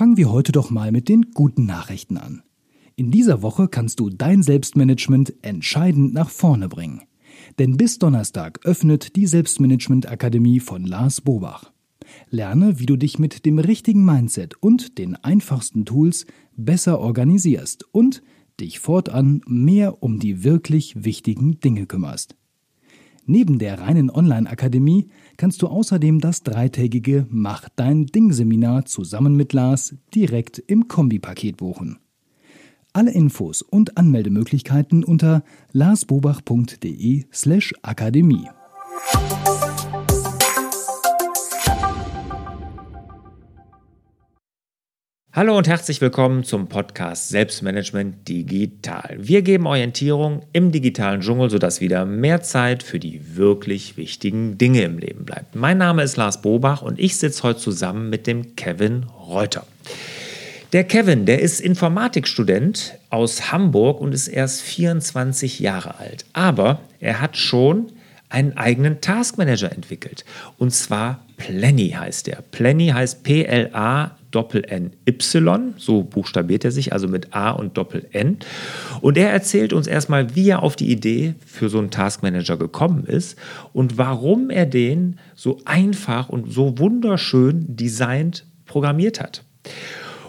Fangen wir heute doch mal mit den guten Nachrichten an. In dieser Woche kannst du dein Selbstmanagement entscheidend nach vorne bringen. Denn bis Donnerstag öffnet die Selbstmanagement Akademie von Lars Bobach. Lerne, wie du dich mit dem richtigen Mindset und den einfachsten Tools besser organisierst und dich fortan mehr um die wirklich wichtigen Dinge kümmerst. Neben der reinen Online-Akademie kannst du außerdem das dreitägige Mach dein Ding-Seminar zusammen mit Lars direkt im Kombipaket buchen. Alle Infos und Anmeldemöglichkeiten unter larsbobach.de Hallo und herzlich willkommen zum Podcast Selbstmanagement Digital. Wir geben Orientierung im digitalen Dschungel, sodass wieder mehr Zeit für die wirklich wichtigen Dinge im Leben bleibt. Mein Name ist Lars Bobach und ich sitze heute zusammen mit dem Kevin Reuter. Der Kevin, der ist Informatikstudent aus Hamburg und ist erst 24 Jahre alt. Aber er hat schon einen eigenen Taskmanager entwickelt. Und zwar Plenny heißt er. Plenny heißt P-L-A Doppel-N-Y, so buchstabiert er sich, also mit A und Doppel-N. Und er erzählt uns erstmal, wie er auf die Idee für so einen Taskmanager gekommen ist und warum er den so einfach und so wunderschön designt programmiert hat.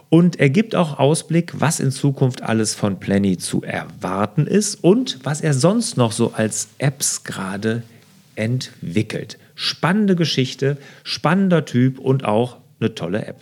Und er gibt auch Ausblick, was in Zukunft alles von Plenty zu erwarten ist und was er sonst noch so als Apps gerade entwickelt. Spannende Geschichte, spannender Typ und auch eine tolle App.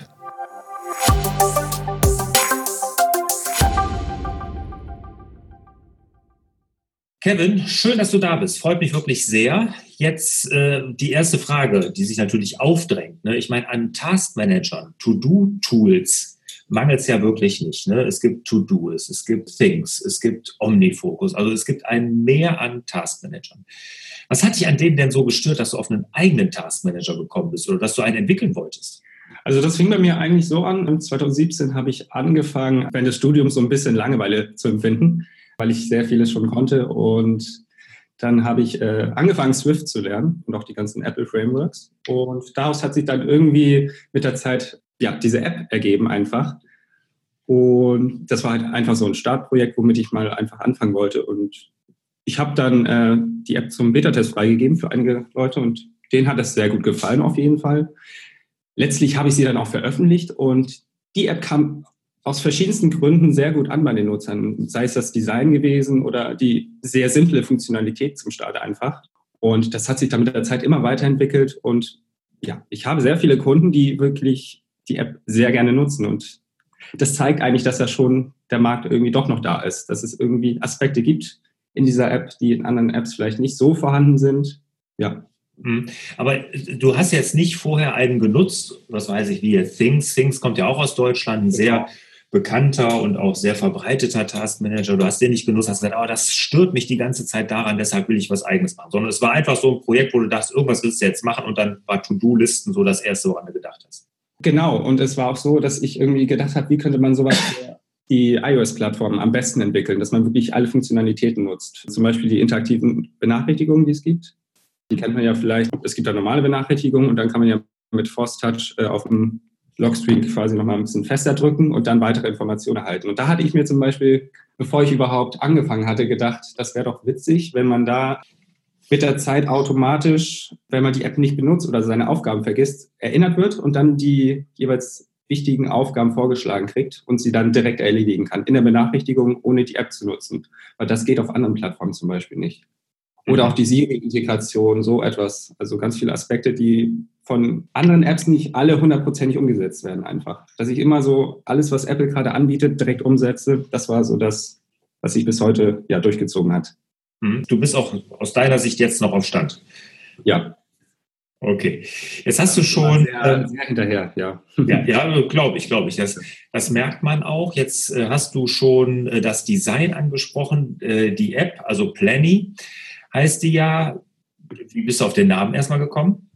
Kevin, schön, dass du da bist. Freut mich wirklich sehr. Jetzt äh, die erste Frage, die sich natürlich aufdrängt. Ne? Ich meine, an Taskmanagern, To-Do-Tools, mangelt es ja wirklich nicht. Ne? Es gibt To-Do's, es gibt Things, es gibt Omnifocus, also es gibt ein Mehr an Taskmanagern. Was hat dich an denen denn so gestört, dass du auf einen eigenen Taskmanager gekommen bist oder dass du einen entwickeln wolltest? Also das fing bei mir eigentlich so an. 2017 habe ich angefangen, während des Studiums so ein bisschen Langeweile zu empfinden, weil ich sehr vieles schon konnte. Und dann habe ich äh, angefangen, Swift zu lernen und auch die ganzen Apple Frameworks. Und daraus hat sich dann irgendwie mit der Zeit ja, diese App ergeben einfach. Und das war halt einfach so ein Startprojekt, womit ich mal einfach anfangen wollte. Und ich habe dann äh, die App zum Beta-Test freigegeben für einige Leute und denen hat das sehr gut gefallen auf jeden Fall. Letztlich habe ich sie dann auch veröffentlicht und die App kam aus verschiedensten Gründen sehr gut an bei den Nutzern, sei es das Design gewesen oder die sehr simple Funktionalität zum Start einfach. Und das hat sich dann mit der Zeit immer weiterentwickelt und ja, ich habe sehr viele Kunden, die wirklich die App sehr gerne nutzen. Und das zeigt eigentlich, dass ja schon der Markt irgendwie doch noch da ist, dass es irgendwie Aspekte gibt in dieser App, die in anderen Apps vielleicht nicht so vorhanden sind. Ja. Mhm. Aber du hast jetzt nicht vorher einen genutzt, was weiß ich, wie Things. Things kommt ja auch aus Deutschland, ein sehr bekannter und auch sehr verbreiteter Taskmanager. Du hast den nicht genutzt, hast gesagt, aber oh, das stört mich die ganze Zeit daran, deshalb will ich was Eigenes machen. Sondern es war einfach so ein Projekt, wo du dachtest, irgendwas willst du jetzt machen und dann war To-Do-Listen so das Erste, woran du gedacht hast. Genau, und es war auch so, dass ich irgendwie gedacht habe, wie könnte man sowas für die iOS-Plattform am besten entwickeln, dass man wirklich alle Funktionalitäten nutzt. Zum Beispiel die interaktiven Benachrichtigungen, die es gibt. Die kennt man ja vielleicht. Es gibt da normale Benachrichtigungen und dann kann man ja mit Force Touch äh, auf dem Lockscreen quasi nochmal ein bisschen fester drücken und dann weitere Informationen erhalten. Und da hatte ich mir zum Beispiel, bevor ich überhaupt angefangen hatte, gedacht, das wäre doch witzig, wenn man da mit der Zeit automatisch, wenn man die App nicht benutzt oder seine Aufgaben vergisst, erinnert wird und dann die jeweils wichtigen Aufgaben vorgeschlagen kriegt und sie dann direkt erledigen kann in der Benachrichtigung, ohne die App zu nutzen. Weil das geht auf anderen Plattformen zum Beispiel nicht. Oder auch die Siri-Integration, so etwas. Also ganz viele Aspekte, die von anderen Apps nicht alle hundertprozentig umgesetzt werden einfach. Dass ich immer so alles, was Apple gerade anbietet, direkt umsetze, das war so das, was sich bis heute ja durchgezogen hat. Hm? Du bist auch aus deiner Sicht jetzt noch auf Stand. Ja. Okay. Jetzt hast du schon. Sehr, sehr hinterher, ja. Ja, ja glaube ich, glaube ich. Das, das merkt man auch. Jetzt äh, hast du schon äh, das Design angesprochen, äh, die App, also Planny heißt die ja. Wie bist du auf den Namen erstmal gekommen?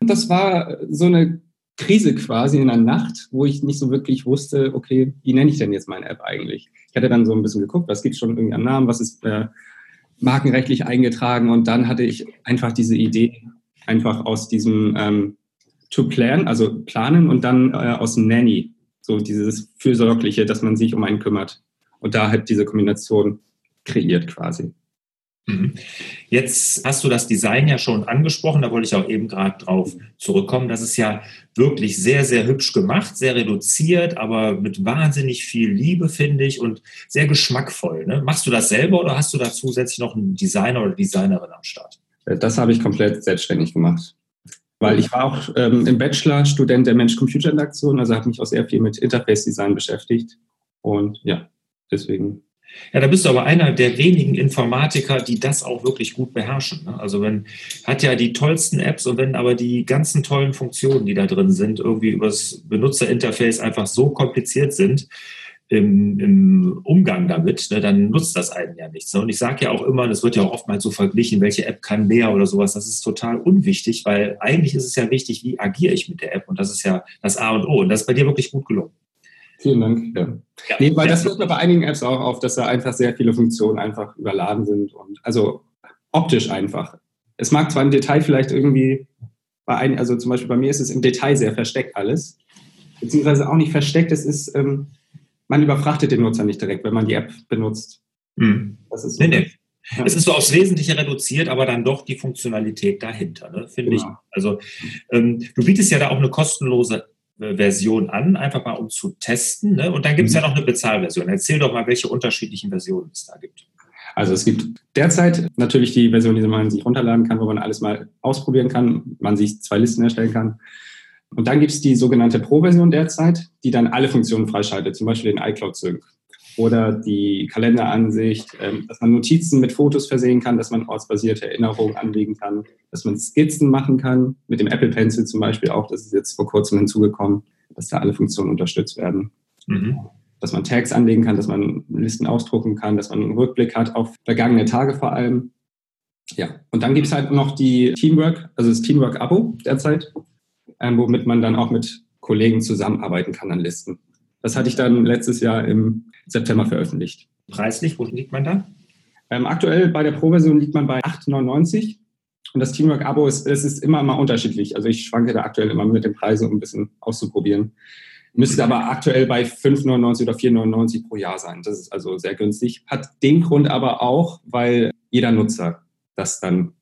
Das war so eine Krise quasi in der Nacht, wo ich nicht so wirklich wusste, okay, wie nenne ich denn jetzt meine App eigentlich? Ich hatte dann so ein bisschen geguckt, was gibt schon irgendwie an Namen, was ist äh, markenrechtlich eingetragen und dann hatte ich einfach diese Idee, einfach aus diesem ähm, to plan, also planen und dann äh, aus Nanny so dieses Fürsorgliche, dass man sich um einen kümmert. Und da halt diese Kombination kreiert quasi. Mhm. Jetzt hast du das Design ja schon angesprochen, da wollte ich auch eben gerade drauf zurückkommen. Das ist ja wirklich sehr, sehr hübsch gemacht, sehr reduziert, aber mit wahnsinnig viel Liebe, finde ich, und sehr geschmackvoll. Ne? Machst du das selber oder hast du da zusätzlich noch einen Designer oder Designerin am Start? Äh, das habe ich komplett selbstständig gemacht. Weil ich war auch ähm, im Bachelor Student der Mensch-Computer-Interaktion, also habe mich auch sehr viel mit Interface-Design beschäftigt. Und ja, deswegen ja, da bist du aber einer der wenigen Informatiker, die das auch wirklich gut beherrschen. Ne? Also wenn hat ja die tollsten Apps und wenn aber die ganzen tollen Funktionen, die da drin sind, irgendwie übers Benutzerinterface einfach so kompliziert sind im, im Umgang damit, ne, dann nutzt das einen ja nichts. Ne? Und ich sage ja auch immer, das wird ja auch oftmals so verglichen, welche App kann mehr oder sowas. Das ist total unwichtig, weil eigentlich ist es ja wichtig, wie agiere ich mit der App und das ist ja das A und O. Und das ist bei dir wirklich gut gelungen. Vielen Dank. Ja. Ja, nee, weil das wird mir bei einigen Apps auch auf, dass da einfach sehr viele Funktionen einfach überladen sind und also optisch einfach. Es mag zwar im Detail vielleicht irgendwie bei einigen, also zum Beispiel bei mir ist es im Detail sehr versteckt alles, beziehungsweise auch nicht versteckt. Es ist, ähm, man überfrachtet den Nutzer nicht direkt, wenn man die App benutzt. Mhm. Das ist so. Nee, nee. Ja. Es ist so aufs Wesentliche reduziert, aber dann doch die Funktionalität dahinter, ne, finde genau. ich. Also ähm, du bietest ja da auch eine kostenlose Version an, einfach mal um zu testen. Ne? Und dann gibt es mhm. ja noch eine Bezahlversion. Erzähl doch mal, welche unterschiedlichen Versionen es da gibt. Also es gibt derzeit natürlich die Version, die man sich runterladen kann, wo man alles mal ausprobieren kann, man sich zwei Listen erstellen kann. Und dann gibt es die sogenannte Pro-Version derzeit, die dann alle Funktionen freischaltet, zum Beispiel den iCloud Sync oder die Kalenderansicht, ähm, dass man Notizen mit Fotos versehen kann, dass man ortsbasierte Erinnerungen anlegen kann, dass man Skizzen machen kann, mit dem Apple Pencil zum Beispiel auch, das ist jetzt vor kurzem hinzugekommen, dass da alle Funktionen unterstützt werden. Mhm. Dass man Tags anlegen kann, dass man Listen ausdrucken kann, dass man einen Rückblick hat auf vergangene Tage vor allem. Ja, und dann gibt es halt noch die Teamwork, also das Teamwork-Abo derzeit, ähm, womit man dann auch mit Kollegen zusammenarbeiten kann an Listen. Das hatte ich dann letztes Jahr im September veröffentlicht. Preislich, wo liegt man da? Ähm, aktuell bei der Pro-Version liegt man bei 8,99 und das Teamwork-Abo ist, es ist immer mal unterschiedlich. Also ich schwanke da aktuell immer mit den Preisen, um ein bisschen auszuprobieren. Müsste aber aktuell bei 5,99 oder 4,99 pro Jahr sein. Das ist also sehr günstig. Hat den Grund aber auch, weil jeder Nutzer das dann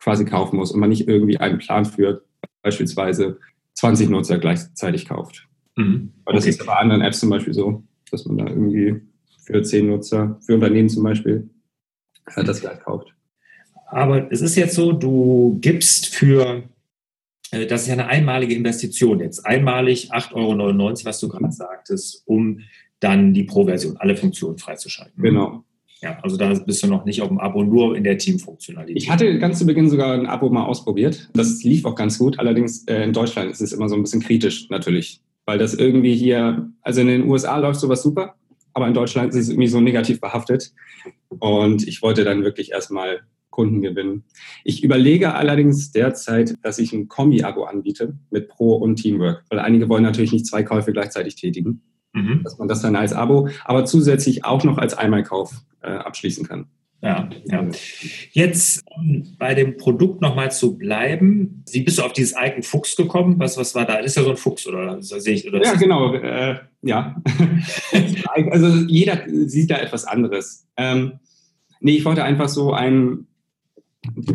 quasi kaufen muss und man nicht irgendwie einen Plan führt, beispielsweise 20 Nutzer gleichzeitig kauft. Mhm. Aber das okay. ist bei anderen Apps zum Beispiel so, dass man da irgendwie für 10 Nutzer, für Unternehmen zum Beispiel, äh, das gleich kauft. Aber es ist jetzt so, du gibst für, äh, das ist ja eine einmalige Investition jetzt, einmalig 8,99 Euro, was du gerade sagtest, um dann die Pro-Version, alle Funktionen freizuschalten. Genau. Ja, also da bist du noch nicht auf dem Abo, nur in der Teamfunktionalität. Ich hatte ganz zu Beginn sogar ein Abo mal ausprobiert. Das lief auch ganz gut. Allerdings äh, in Deutschland ist es immer so ein bisschen kritisch natürlich weil das irgendwie hier, also in den USA läuft sowas super, aber in Deutschland ist es irgendwie so negativ behaftet. Und ich wollte dann wirklich erstmal Kunden gewinnen. Ich überlege allerdings derzeit, dass ich ein Kombi-Abo anbiete mit Pro und Teamwork, weil einige wollen natürlich nicht zwei Käufe gleichzeitig tätigen. Mhm. Dass man das dann als Abo, aber zusätzlich auch noch als Einmalkauf äh, abschließen kann. Ja, ja. Jetzt um bei dem Produkt nochmal zu bleiben. Wie bist du auf dieses Icon Fuchs gekommen? Was, was war da? Das ist ja so ein Fuchs, oder sehe ich? Oder ja, genau. Äh, ja. also jeder sieht da etwas anderes. Ähm, nee, ich wollte einfach so einen,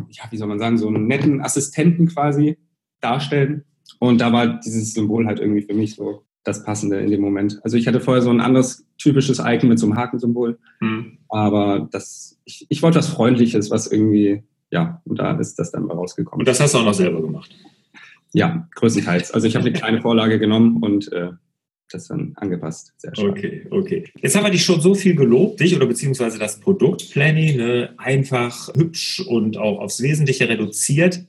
ja, wie soll man sagen, so einen netten Assistenten quasi darstellen. Und da war dieses Symbol halt irgendwie für mich so das Passende in dem Moment. Also ich hatte vorher so ein anderes typisches Icon mit so einem Hakensymbol, mhm. aber das, ich, ich wollte was Freundliches, was irgendwie, ja, und da ist das dann mal rausgekommen. Und das hast du auch noch selber gemacht? Ja, größtenteils. Also ich habe eine kleine Vorlage genommen und äh, das dann angepasst. Sehr schön. Okay, okay. Jetzt haben wir dich schon so viel gelobt, dich oder beziehungsweise das Produkt Planning, ne? einfach, hübsch und auch aufs Wesentliche reduziert.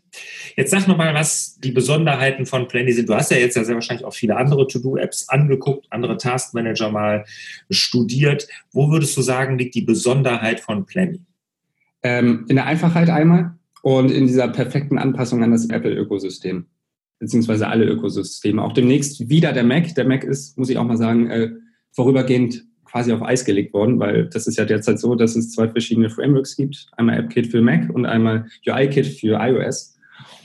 Jetzt sag nochmal, was die Besonderheiten von Planny sind. Du hast ja jetzt ja sehr wahrscheinlich auch viele andere To-Do-Apps angeguckt, andere Taskmanager mal studiert. Wo würdest du sagen, liegt die Besonderheit von Planny? Ähm, in der Einfachheit einmal und in dieser perfekten Anpassung an das Apple-Ökosystem beziehungsweise alle Ökosysteme. Auch demnächst wieder der Mac. Der Mac ist, muss ich auch mal sagen, äh, vorübergehend quasi auf Eis gelegt worden, weil das ist ja derzeit so, dass es zwei verschiedene Frameworks gibt. Einmal AppKit für Mac und einmal UIKit für iOS.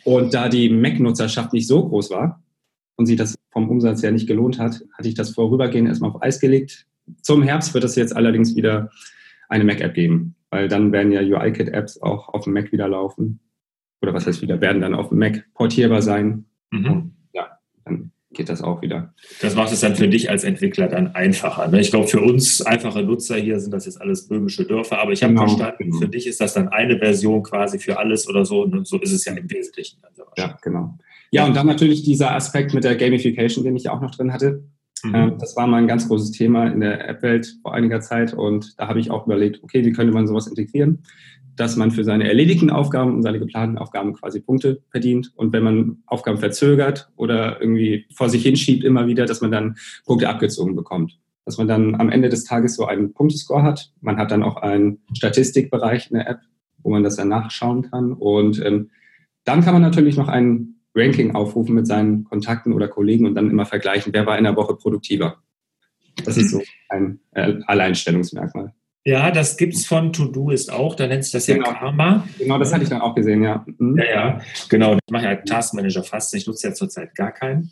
Und da die Mac-Nutzerschaft nicht so groß war und sie das vom Umsatz her nicht gelohnt hat, hatte ich das vorübergehend erstmal auf Eis gelegt. Zum Herbst wird es jetzt allerdings wieder eine Mac-App geben, weil dann werden ja UI-Kit-Apps auch auf dem Mac wieder laufen. Oder was heißt wieder, werden dann auf dem Mac portierbar sein. Mhm. ja, dann geht das auch wieder. Das macht es dann für dich als Entwickler dann einfacher. Ne? Ich glaube, für uns einfache Nutzer hier sind das jetzt alles böhmische Dörfer, aber ich habe genau, verstanden, genau. für dich ist das dann eine Version quasi für alles oder so und so ist es ja im Wesentlichen. Ja, genau. Ja, und dann natürlich dieser Aspekt mit der Gamification, den ich auch noch drin hatte. Mhm. Ähm, das war mal ein ganz großes Thema in der App-Welt vor einiger Zeit und da habe ich auch überlegt, okay, wie könnte man sowas integrieren, dass man für seine erledigten Aufgaben und seine geplanten Aufgaben quasi Punkte verdient und wenn man Aufgaben verzögert oder irgendwie vor sich hinschiebt immer wieder, dass man dann Punkte abgezogen bekommt. Dass man dann am Ende des Tages so einen Punktescore hat. Man hat dann auch einen Statistikbereich in der App, wo man das dann nachschauen kann und ähm, dann kann man natürlich noch einen Ranking aufrufen mit seinen Kontakten oder Kollegen und dann immer vergleichen, wer war in der Woche produktiver. Das ist so ein äh, Alleinstellungsmerkmal. Ja, das gibt es von To-Do ist auch, da nennt sich das genau. ja Karma. Genau, das hatte ich dann auch gesehen, ja. Mhm. Ja, ja, genau. Ich mache ja Taskmanager fast, ich nutze ja zurzeit gar keinen.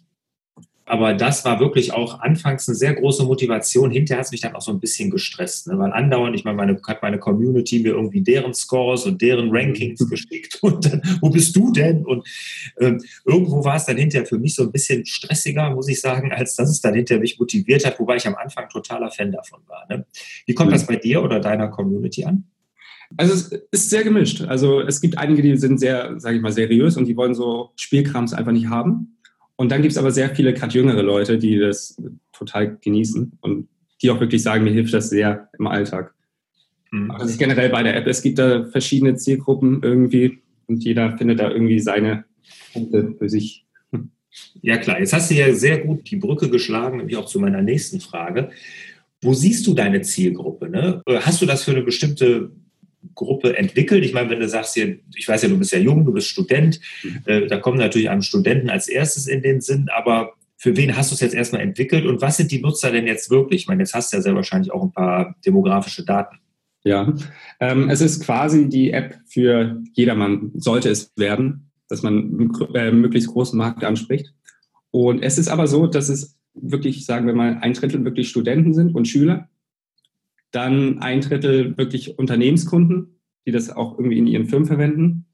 Aber das war wirklich auch anfangs eine sehr große Motivation. Hinterher hat es mich dann auch so ein bisschen gestresst, ne? weil andauernd, ich meine, meine, hat meine Community mir irgendwie deren Scores und deren Rankings mhm. geschickt und dann, wo bist du denn? Und ähm, irgendwo war es dann hinterher für mich so ein bisschen stressiger, muss ich sagen, als dass es dann hinterher mich motiviert hat, wobei ich am Anfang totaler Fan davon war. Ne? Wie kommt das bei dir oder deiner Community an? Also es ist sehr gemischt. Also es gibt einige, die sind sehr, sage ich mal, seriös und die wollen so Spielkrams einfach nicht haben. Und dann gibt es aber sehr viele, gerade jüngere Leute, die das total genießen und die auch wirklich sagen, mir hilft das sehr im Alltag. Mhm. das ist generell bei der App. Es gibt da verschiedene Zielgruppen irgendwie und jeder findet da irgendwie seine Punkte für sich. Ja klar, jetzt hast du ja sehr gut die Brücke geschlagen, nämlich auch zu meiner nächsten Frage. Wo siehst du deine Zielgruppe? Ne? Hast du das für eine bestimmte Gruppe entwickelt? Ich meine, wenn du sagst hier, ich weiß ja, du bist ja jung, du bist Student, mhm. äh, da kommen natürlich einem Studenten als erstes in den Sinn, aber für wen hast du es jetzt erstmal entwickelt und was sind die Nutzer denn jetzt wirklich? Ich meine, jetzt hast du ja sehr wahrscheinlich auch ein paar demografische Daten. Ja, ähm, es ist quasi die App für jedermann, sollte es werden, dass man äh, möglichst großen Markt anspricht. Und es ist aber so, dass es wirklich, sagen wir mal, ein Drittel wirklich Studenten sind und Schüler dann ein Drittel wirklich Unternehmenskunden, die das auch irgendwie in ihren Firmen verwenden.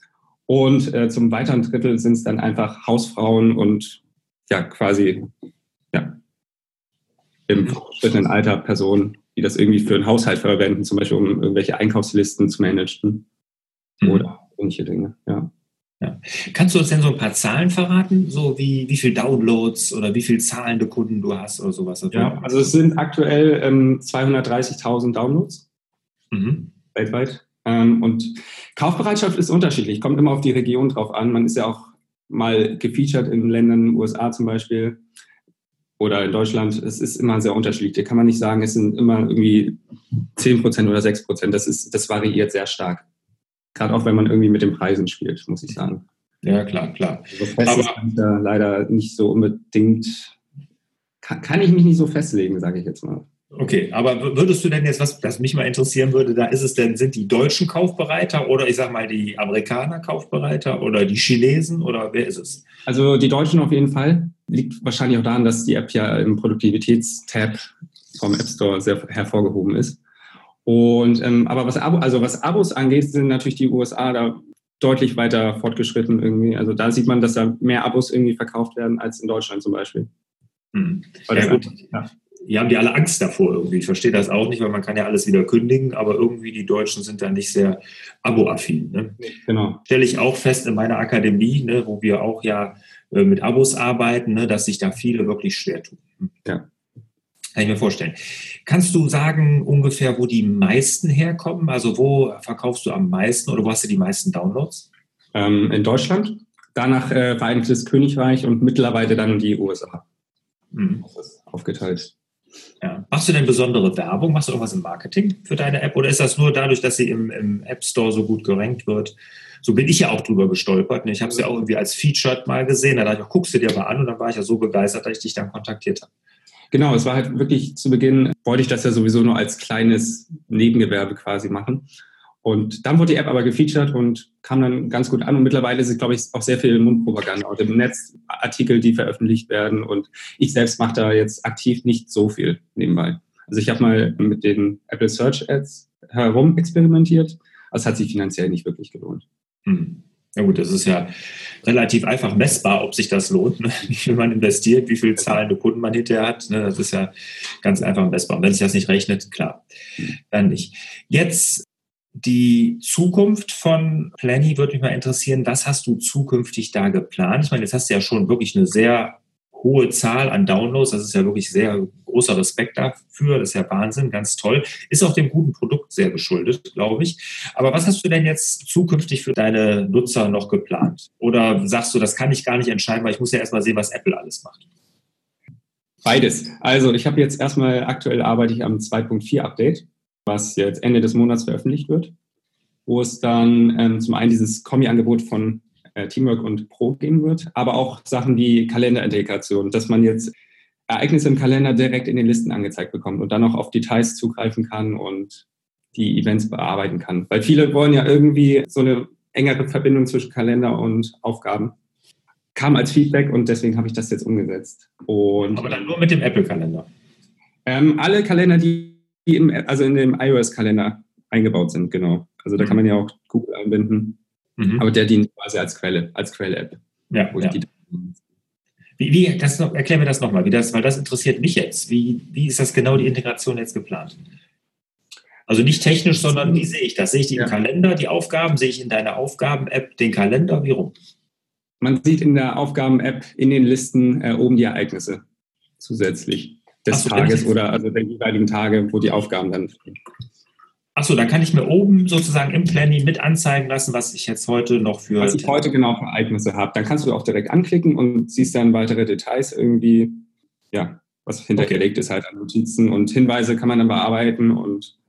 Und äh, zum weiteren Drittel sind es dann einfach Hausfrauen und ja, quasi ja, im fortgeschrittenen Alter Personen, die das irgendwie für einen Haushalt verwenden, zum Beispiel um irgendwelche Einkaufslisten zu managen mhm. oder ähnliche Dinge. Ja. Ja. Kannst du uns denn so ein paar Zahlen verraten, so wie wie viel Downloads oder wie viel zahlende Kunden du hast oder sowas? Ja, also es sind aktuell ähm, 230.000 Downloads mhm. weltweit. Ähm, und Kaufbereitschaft ist unterschiedlich, kommt immer auf die Region drauf an. Man ist ja auch mal gefeatured in Ländern, USA zum Beispiel oder in Deutschland. Es ist immer sehr unterschiedlich. Da kann man nicht sagen, es sind immer irgendwie 10% oder 6%. Das, ist, das variiert sehr stark. Gerade auch wenn man irgendwie mit den Preisen spielt, muss ich sagen. Ja, klar, klar. Also fest Aber ist da leider nicht so unbedingt, kann, kann ich mich nicht so festlegen, sage ich jetzt mal. Okay, aber würdest du denn jetzt, was das mich mal interessieren würde, da ist es denn, sind die Deutschen kaufbereiter oder ich sag mal die Amerikaner kaufbereiter oder die Chinesen oder wer ist es? Also die Deutschen auf jeden Fall. Liegt wahrscheinlich auch daran, dass die App ja im Produktivitätstab vom App Store sehr hervorgehoben ist. Und ähm, aber was Abo, also was Abos angeht, sind natürlich die USA da deutlich weiter fortgeschritten irgendwie. Also da sieht man, dass da mehr Abos irgendwie verkauft werden als in Deutschland zum Beispiel. Hm. Ja, gut. Ja. Hier haben die alle Angst davor irgendwie. Ich verstehe das auch nicht, weil man kann ja alles wieder kündigen, aber irgendwie die Deutschen sind da nicht sehr abo-affin. Ne? Genau. Stelle ich auch fest in meiner Akademie, ne, wo wir auch ja äh, mit Abos arbeiten, ne, dass sich da viele wirklich schwer tun. Ja. Kann ich mir vorstellen. Kannst du sagen ungefähr, wo die meisten herkommen? Also wo verkaufst du am meisten oder wo hast du die meisten Downloads? Ähm, in Deutschland, danach äh, Vereinigtes Königreich und mittlerweile dann die USA. Mhm. Aufgeteilt. Ja. Machst du denn besondere Werbung? Machst du irgendwas im Marketing für deine App? Oder ist das nur dadurch, dass sie im, im App Store so gut gerankt wird? So bin ich ja auch drüber gestolpert. Ich habe es ja auch irgendwie als Featured mal gesehen. Da dachte ich, guckst du dir mal an und dann war ich ja so begeistert, dass ich dich dann kontaktiert habe. Genau, es war halt wirklich zu Beginn, wollte ich das ja sowieso nur als kleines Nebengewerbe quasi machen. Und dann wurde die App aber gefeatured und kam dann ganz gut an. Und mittlerweile ist es, glaube ich, auch sehr viel Mundpropaganda und im Netz Artikel, die veröffentlicht werden. Und ich selbst mache da jetzt aktiv nicht so viel nebenbei. Also ich habe mal mit den Apple Search Ads herum experimentiert. Es hat sich finanziell nicht wirklich gelohnt. Hm. Ja gut, das ist ja relativ einfach messbar, ob sich das lohnt, ne? wie viel man investiert, wie viele zahlende Kunden man hinterher hat. Ne? Das ist ja ganz einfach messbar. Und wenn sich das nicht rechnet, klar, dann nicht. Jetzt die Zukunft von Planny würde mich mal interessieren. Was hast du zukünftig da geplant? Ich meine, jetzt hast du ja schon wirklich eine sehr hohe Zahl an Downloads. Das ist ja wirklich sehr großer Respekt dafür. Das ist ja Wahnsinn, ganz toll. Ist auch dem guten Produkt sehr geschuldet, glaube ich. Aber was hast du denn jetzt zukünftig für deine Nutzer noch geplant? Oder sagst du, das kann ich gar nicht entscheiden, weil ich muss ja erstmal sehen, was Apple alles macht? Beides. Also ich habe jetzt erstmal, aktuell arbeite ich am 2.4 Update, was jetzt Ende des Monats veröffentlicht wird, wo es dann ähm, zum einen dieses Kombi-Angebot von Teamwork und Pro geben wird, aber auch Sachen wie Kalenderintegration, dass man jetzt Ereignisse im Kalender direkt in den Listen angezeigt bekommt und dann auch auf Details zugreifen kann und die Events bearbeiten kann. Weil viele wollen ja irgendwie so eine engere Verbindung zwischen Kalender und Aufgaben. Kam als Feedback und deswegen habe ich das jetzt umgesetzt. Und, aber dann nur mit dem Apple-Kalender? Ähm, alle Kalender, die im, also in dem iOS-Kalender eingebaut sind, genau. Also da kann man ja auch Google einbinden. Mhm. Aber der dient quasi als Quelle, als Quelle-App. Ja, ja. Wie, wie, das noch, erklär mir das nochmal, wie das, weil das interessiert mich jetzt. Wie, wie ist das genau die Integration jetzt geplant? Also nicht technisch, sondern wie sehe ich das? Sehe ich die ja. im Kalender, die Aufgaben? Sehe ich in deiner Aufgaben-App den Kalender? Wie rum? Man sieht in der Aufgaben-App in den Listen äh, oben die Ereignisse zusätzlich des so, Tages oder also der jeweiligen Tage, wo die Aufgaben dann stehen. Achso, dann kann ich mir oben sozusagen im Planning mit anzeigen lassen, was ich jetzt heute noch für. Was ich heute genau für Ereignisse habe. Dann kannst du auch direkt anklicken und siehst dann weitere Details irgendwie, ja, was hintergelegt okay. ist halt an Notizen und Hinweise kann man dann bearbeiten und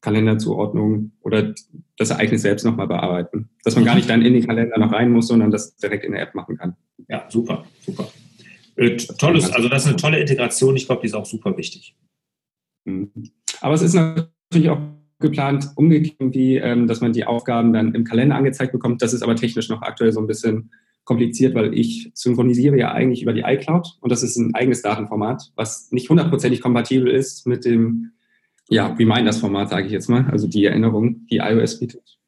Kalenderzuordnung oder das Ereignis selbst nochmal bearbeiten. Dass man gar nicht dann in den Kalender noch rein muss, sondern das direkt in der App machen kann. Ja, super, super. Äh, tolles, also das ist eine tolle Integration. Ich glaube, die ist auch super wichtig. Mhm. Aber es ist natürlich auch geplant, umgekehrt, wie, ähm, dass man die Aufgaben dann im Kalender angezeigt bekommt. Das ist aber technisch noch aktuell so ein bisschen kompliziert, weil ich synchronisiere ja eigentlich über die iCloud und das ist ein eigenes Datenformat, was nicht hundertprozentig kompatibel ist mit dem ja, Reminders-Format, sage ich jetzt mal, also die Erinnerung, die iOS bietet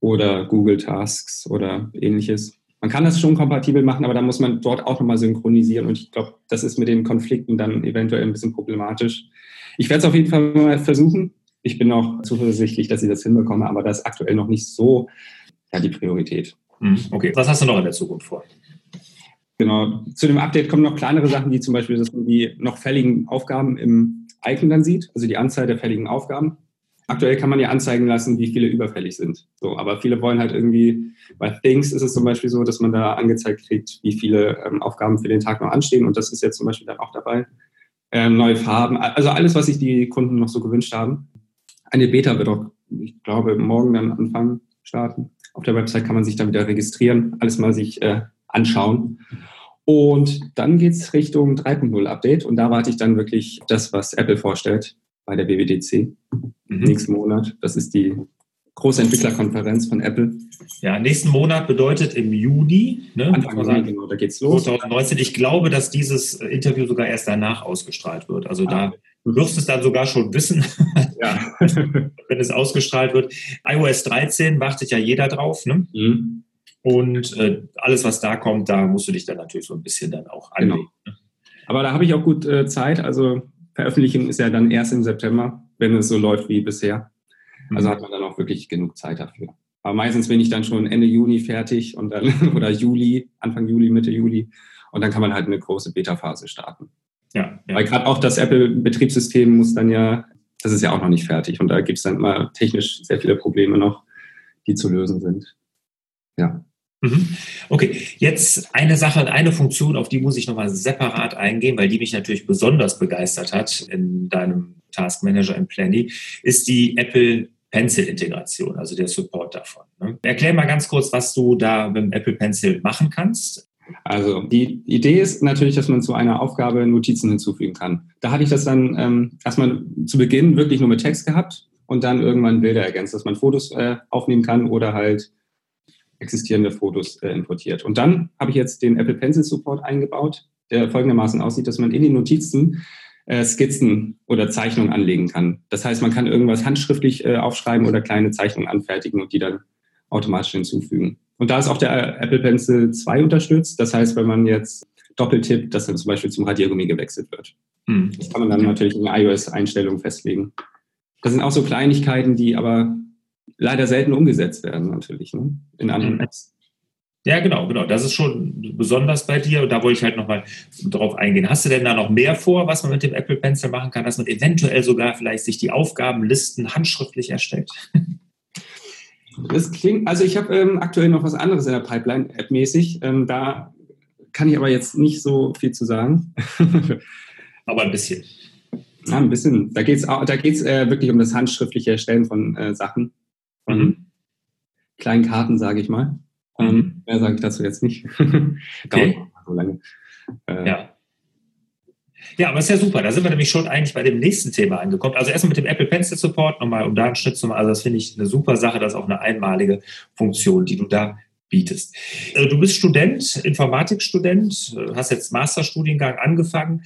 oder Google Tasks oder ähnliches. Man kann das schon kompatibel machen, aber da muss man dort auch nochmal synchronisieren und ich glaube, das ist mit den Konflikten dann eventuell ein bisschen problematisch. Ich werde es auf jeden Fall mal versuchen ich bin auch zuversichtlich, dass ich das hinbekomme, aber das ist aktuell noch nicht so ja, die Priorität. Hm, okay, was hast du noch in der Zukunft vor? Genau, zu dem Update kommen noch kleinere Sachen, wie zum Beispiel, dass man die noch fälligen Aufgaben im Icon dann sieht, also die Anzahl der fälligen Aufgaben. Aktuell kann man ja anzeigen lassen, wie viele überfällig sind. So, aber viele wollen halt irgendwie, bei Things ist es zum Beispiel so, dass man da angezeigt kriegt, wie viele ähm, Aufgaben für den Tag noch anstehen. Und das ist jetzt zum Beispiel dann auch dabei. Ähm, neue Farben, also alles, was sich die Kunden noch so gewünscht haben. Eine Beta wird auch, ich glaube, morgen dann anfangen, starten. Auf der Website kann man sich dann wieder registrieren, alles mal sich äh, anschauen. Und dann geht es Richtung 3.0 Update und da warte ich dann wirklich das, was Apple vorstellt bei der WWDC mhm. nächsten Monat. Das ist die große Entwicklerkonferenz von Apple. Ja, nächsten Monat bedeutet im Juni. Ne? Anfang Juni, genau, da geht's los. 2019. Ich glaube, dass dieses Interview sogar erst danach ausgestrahlt wird. Also ah. da Du wirst es dann sogar schon wissen, ja. wenn es ausgestrahlt wird. iOS 13 wartet ja jeder drauf. Ne? Mhm. Und äh, alles, was da kommt, da musst du dich dann natürlich so ein bisschen dann auch genau. anlegen. Genau. Aber da habe ich auch gut äh, Zeit. Also Veröffentlichung ist ja dann erst im September, wenn es so läuft wie bisher. Also mhm. hat man dann auch wirklich genug Zeit dafür. Aber meistens bin ich dann schon Ende Juni fertig und dann oder Juli, Anfang Juli, Mitte Juli. Und dann kann man halt eine große Beta-Phase starten. Ja, ja. Weil gerade auch das Apple-Betriebssystem muss dann ja, das ist ja auch noch nicht fertig und da gibt es dann immer technisch sehr viele Probleme noch, die zu lösen sind. Ja. Mhm. Okay, jetzt eine Sache, eine Funktion, auf die muss ich nochmal separat eingehen, weil die mich natürlich besonders begeistert hat in deinem Task Manager im Planning, ist die Apple Pencil-Integration, also der Support davon. Ne? Erklär mal ganz kurz, was du da mit dem Apple Pencil machen kannst. Also die Idee ist natürlich, dass man zu einer Aufgabe Notizen hinzufügen kann. Da hatte ich das dann ähm, erstmal zu Beginn wirklich nur mit Text gehabt und dann irgendwann Bilder ergänzt, dass man Fotos äh, aufnehmen kann oder halt existierende Fotos äh, importiert. Und dann habe ich jetzt den Apple Pencil Support eingebaut, der folgendermaßen aussieht, dass man in den Notizen äh, Skizzen oder Zeichnungen anlegen kann. Das heißt, man kann irgendwas handschriftlich äh, aufschreiben oder kleine Zeichnungen anfertigen und die dann automatisch hinzufügen. Und da ist auch der Apple Pencil 2 unterstützt. Das heißt, wenn man jetzt doppeltippt, dass dann zum Beispiel zum Radiergummi gewechselt wird. Hm. Das kann man dann natürlich in iOS-Einstellungen festlegen. Das sind auch so Kleinigkeiten, die aber leider selten umgesetzt werden, natürlich, ne? in anderen mhm. Apps. Ja, genau, genau. Das ist schon besonders bei dir. Und da wollte ich halt nochmal drauf eingehen. Hast du denn da noch mehr vor, was man mit dem Apple Pencil machen kann, dass man eventuell sogar vielleicht sich die Aufgabenlisten handschriftlich erstellt? Das klingt, also ich habe ähm, aktuell noch was anderes in der Pipeline, App-mäßig. Ähm, da kann ich aber jetzt nicht so viel zu sagen. aber ein bisschen. Ja, ein bisschen. Da geht es da geht's, äh, wirklich um das handschriftliche Erstellen von äh, Sachen, von mhm. kleinen Karten, sage ich mal. Ähm, mhm. mehr sage ich dazu jetzt nicht. Dauert so lange. Äh, ja. Ja, aber ist ja super. Da sind wir nämlich schon eigentlich bei dem nächsten Thema angekommen. Also erstmal mit dem Apple Pencil Support, nochmal, um da einen Schnitt zu machen. Also das finde ich eine super Sache. Das ist auch eine einmalige Funktion, die du da bietest. Also du bist Student, Informatikstudent, hast jetzt Masterstudiengang angefangen.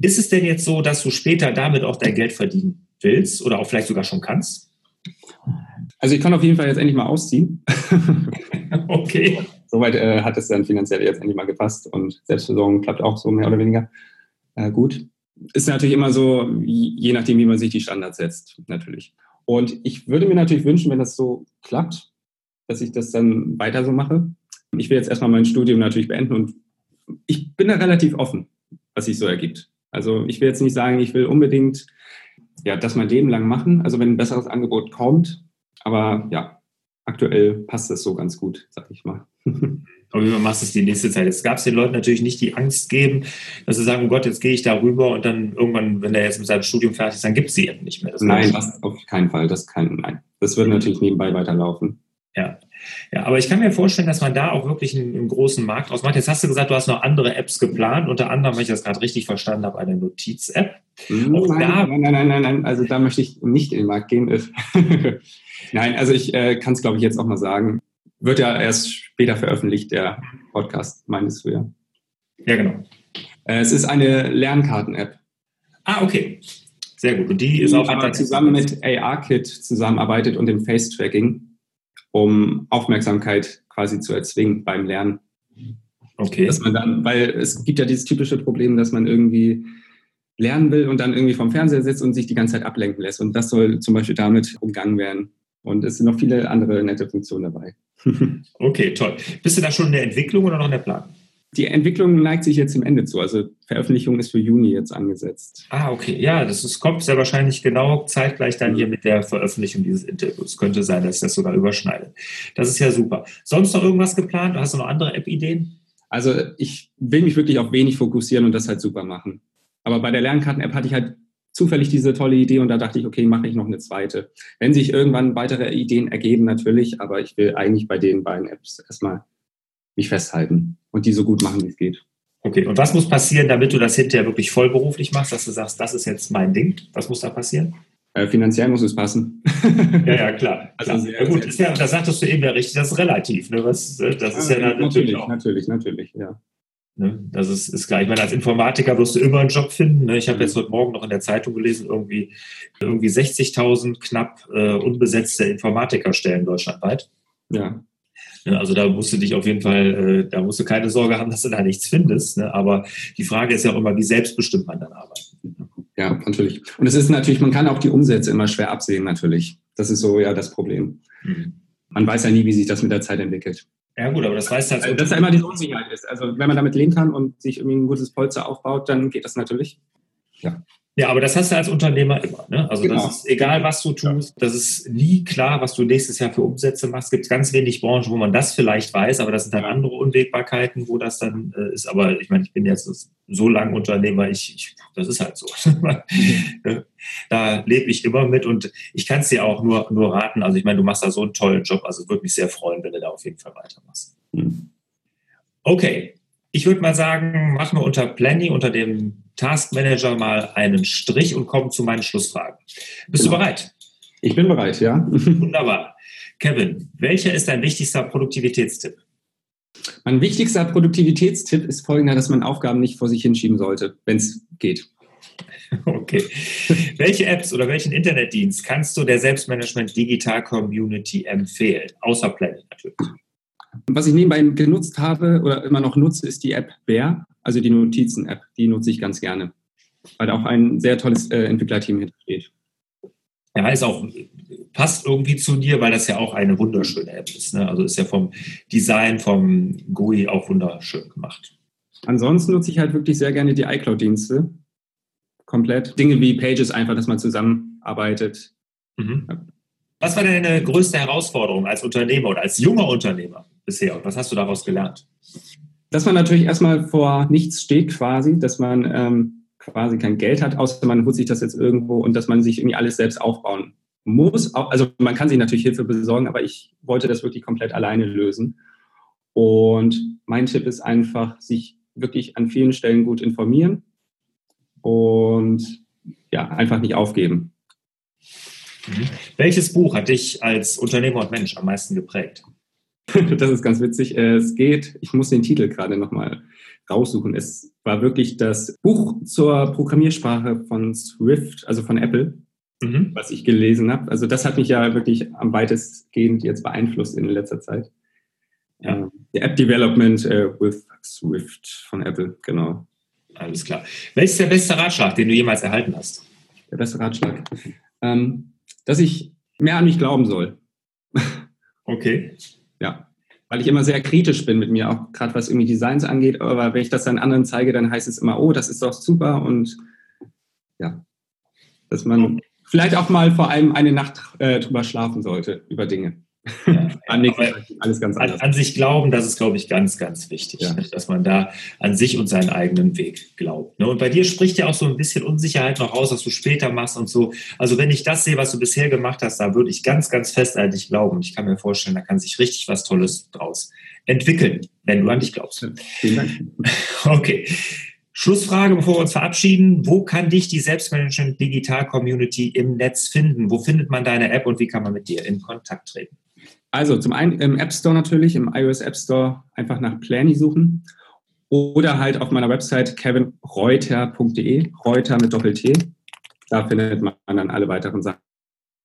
Ist es denn jetzt so, dass du später damit auch dein Geld verdienen willst oder auch vielleicht sogar schon kannst? Also ich kann auf jeden Fall jetzt endlich mal ausziehen. okay. Soweit äh, hat es dann finanziell jetzt endlich mal gepasst und Selbstversorgung klappt auch so mehr oder weniger äh, gut. Ist natürlich immer so, je nachdem, wie man sich die Standards setzt, natürlich. Und ich würde mir natürlich wünschen, wenn das so klappt, dass ich das dann weiter so mache. Ich will jetzt erstmal mein Studium natürlich beenden und ich bin da relativ offen, was sich so ergibt. Also ich will jetzt nicht sagen, ich will unbedingt ja, das mein Leben lang machen, also wenn ein besseres Angebot kommt. Aber ja, aktuell passt das so ganz gut, sag ich mal. Aber wie man machst es die nächste Zeit? Jetzt gab es den Leuten natürlich nicht die Angst geben, dass sie sagen, oh Gott, jetzt gehe ich da rüber und dann irgendwann, wenn der jetzt mit seinem Studium fertig ist, dann gibt es sie eben nicht mehr. Das nein, das auf keinen Fall. Das kann, nein. Das wird natürlich nebenbei weiterlaufen. Ja. Ja, aber ich kann mir vorstellen, dass man da auch wirklich einen, einen, großen Markt draus macht. Jetzt hast du gesagt, du hast noch andere Apps geplant, unter anderem, wenn ich das gerade richtig verstanden habe, eine Notiz-App. Nein, nein, nein, nein, nein, nein, also da möchte ich nicht in den Markt gehen. nein, also ich äh, kann es, glaube ich, jetzt auch mal sagen. Wird ja erst später veröffentlicht, der Podcast, meines du ja. Ja, genau. Äh, es ist eine Lernkarten-App. Ah, okay. Sehr gut. Und die ist auch aber zusammen mit AR-Kit zusammenarbeitet und dem Face-Tracking um Aufmerksamkeit quasi zu erzwingen beim Lernen. Okay. Dass man dann, weil es gibt ja dieses typische Problem, dass man irgendwie lernen will und dann irgendwie vom Fernseher sitzt und sich die ganze Zeit ablenken lässt. Und das soll zum Beispiel damit umgangen werden. Und es sind noch viele andere nette Funktionen dabei. okay, toll. Bist du da schon in der Entwicklung oder noch in der Planung? Die Entwicklung neigt sich jetzt im Ende zu. Also Veröffentlichung ist für Juni jetzt angesetzt. Ah, okay. Ja, das ist, kommt sehr wahrscheinlich genau zeitgleich dann hier mit der Veröffentlichung dieses Interviews. Könnte sein, dass das sogar überschneidet. Das ist ja super. Sonst noch irgendwas geplant? Hast du noch andere App-Ideen? Also ich will mich wirklich auf wenig fokussieren und das halt super machen. Aber bei der Lernkarten-App hatte ich halt zufällig diese tolle Idee und da dachte ich, okay, mache ich noch eine zweite. Wenn sich irgendwann weitere Ideen ergeben, natürlich, aber ich will eigentlich bei den beiden Apps erstmal mich festhalten und die so gut machen, wie es geht. Okay, und was muss passieren, damit du das hinterher wirklich vollberuflich machst, dass du sagst, das ist jetzt mein Ding? Was muss da passieren? Äh, finanziell muss es passen. ja, ja, klar. Also klar. Sehr, ja, gut, sehr, ja, das sagtest du eben ja richtig, das ist relativ. Ne? Was, äh, das ist ja, ja natürlich, natürlich, auch. natürlich, natürlich, ja. Ne? Das ist, ist klar. Ich meine, als Informatiker wirst du immer einen Job finden. Ne? Ich habe jetzt mhm. heute Morgen noch in der Zeitung gelesen, irgendwie, irgendwie 60.000 knapp äh, unbesetzte Informatikerstellen deutschlandweit. Ja. Ne, also da musst du dich auf jeden Fall, äh, da musst du keine Sorge haben, dass du da nichts findest. Ne? Aber die Frage ist ja auch immer, wie selbstbestimmt man dann arbeitet. Ja, natürlich. Und es ist natürlich, man kann auch die Umsätze immer schwer absehen, natürlich. Das ist so ja das Problem. Mhm. Man weiß ja nie, wie sich das mit der Zeit entwickelt. Ja gut, aber das weiß halt. Also, dass da immer diese Unsicherheit ist. Also wenn man damit leben kann und sich irgendwie ein gutes Polster aufbaut, dann geht das natürlich. Ja. Ja, aber das hast du als Unternehmer immer. Ne? Also genau. das ist egal, was du tust, das ist nie klar, was du nächstes Jahr für Umsätze machst. Es gibt ganz wenig Branchen, wo man das vielleicht weiß, aber das sind dann andere Unwägbarkeiten, wo das dann äh, ist. Aber ich meine, ich bin jetzt so lang Unternehmer, ich, ich das ist halt so. da lebe ich immer mit und ich kann es dir auch nur, nur raten. Also ich meine, du machst da so einen tollen Job, also würde mich sehr freuen, wenn du da auf jeden Fall weitermachst. Mhm. Okay, ich würde mal sagen, machen wir unter Planning, unter dem Task Manager mal einen Strich und kommen zu meinen Schlussfragen. Bist genau. du bereit? Ich bin bereit, ja. Wunderbar. Kevin, welcher ist dein wichtigster Produktivitätstipp? Mein wichtigster Produktivitätstipp ist folgender, dass man Aufgaben nicht vor sich hinschieben sollte, wenn es geht. Okay. Welche Apps oder welchen Internetdienst kannst du der Selbstmanagement Digital Community empfehlen? Außer Planet natürlich. Was ich nebenbei genutzt habe oder immer noch nutze, ist die App Bear, also die Notizen-App. Die nutze ich ganz gerne, weil auch ein sehr tolles äh, Entwicklerteam hintersteht. Ja, ist auch, passt irgendwie zu dir, weil das ja auch eine wunderschöne App ist. Ne? Also ist ja vom Design, vom GUI auch wunderschön gemacht. Ansonsten nutze ich halt wirklich sehr gerne die iCloud-Dienste. Komplett. Dinge wie Pages einfach, dass man zusammenarbeitet. Mhm. Was war deine größte Herausforderung als Unternehmer oder als junger Unternehmer bisher? Und was hast du daraus gelernt? Dass man natürlich erstmal vor nichts steht quasi, dass man ähm, quasi kein Geld hat, außer man holt sich das jetzt irgendwo und dass man sich irgendwie alles selbst aufbauen muss. Also man kann sich natürlich Hilfe besorgen, aber ich wollte das wirklich komplett alleine lösen. Und mein Tipp ist einfach, sich wirklich an vielen Stellen gut informieren und ja, einfach nicht aufgeben. Mhm. Welches Buch hat dich als Unternehmer und Mensch am meisten geprägt? Das ist ganz witzig. Es geht, ich muss den Titel gerade nochmal raussuchen. Es war wirklich das Buch zur Programmiersprache von Swift, also von Apple, mhm. was ich gelesen habe. Also das hat mich ja wirklich am weitestgehend jetzt beeinflusst in letzter Zeit. Ja. Ähm, die App Development uh, with Swift von Apple, genau. Alles klar. Welches ist der beste Ratschlag, den du jemals erhalten hast? Der beste Ratschlag? Ähm, dass ich mehr an mich glauben soll. Okay. Ja weil ich immer sehr kritisch bin mit mir, auch gerade was irgendwie Designs angeht. Aber wenn ich das dann anderen zeige, dann heißt es immer, oh, das ist doch super und ja, dass man vielleicht auch mal vor allem eine Nacht äh, drüber schlafen sollte über Dinge. Ja, anders. An, an, sich glauben, das ist, glaube ich, ganz, ganz wichtig, ja. ne? dass man da an sich und seinen eigenen Weg glaubt. Ne? Und bei dir spricht ja auch so ein bisschen Unsicherheit noch raus, was du später machst und so. Also wenn ich das sehe, was du bisher gemacht hast, da würde ich ganz, ganz fest an dich glauben. Ich kann mir vorstellen, da kann sich richtig was Tolles draus entwickeln, wenn du an dich glaubst. Vielen Dank. Okay. Schlussfrage, bevor wir uns verabschieden. Wo kann dich die Selbstmanagement Digital Community im Netz finden? Wo findet man deine App und wie kann man mit dir in Kontakt treten? Also zum einen im App Store natürlich, im iOS App Store einfach nach Planny suchen oder halt auf meiner Website kevinreuter.de, Reuter mit Doppel-T. Da findet man dann alle weiteren Sachen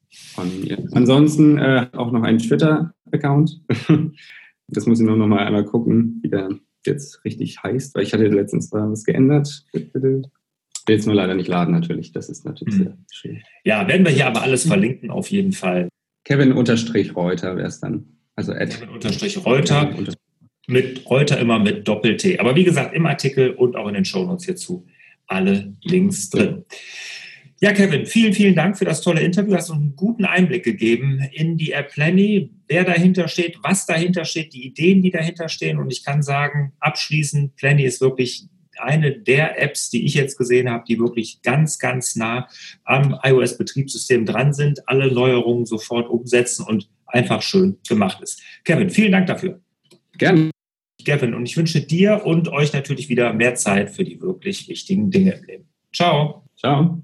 von mir. Ansonsten äh, auch noch einen Twitter-Account. Das muss ich nur noch mal einmal gucken, wie der jetzt richtig heißt, weil ich hatte letztens was geändert. Will jetzt nur leider nicht laden, natürlich. Das ist natürlich hm. sehr schön. Ja, werden wir hier aber alles verlinken, auf jeden Fall. Kevin-Reuter wäre es dann. Also Kevin-Reuter mit Reuter immer mit Doppel-T. Aber wie gesagt, im Artikel und auch in den Shownotes hierzu alle Links drin. Ja, Kevin, vielen, vielen Dank für das tolle Interview. Du hast uns einen guten Einblick gegeben in die App Planny, wer dahinter steht, was dahinter steht, die Ideen, die dahinter stehen. Und ich kann sagen, abschließend, Planny ist wirklich eine der Apps, die ich jetzt gesehen habe, die wirklich ganz, ganz nah am iOS-Betriebssystem dran sind, alle Neuerungen sofort umsetzen und einfach schön gemacht ist. Kevin, vielen Dank dafür. Gerne. Kevin, und ich wünsche dir und euch natürlich wieder mehr Zeit für die wirklich wichtigen Dinge im Leben. Ciao. Ciao.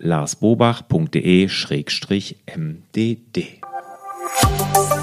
larsbobach.de-mdd.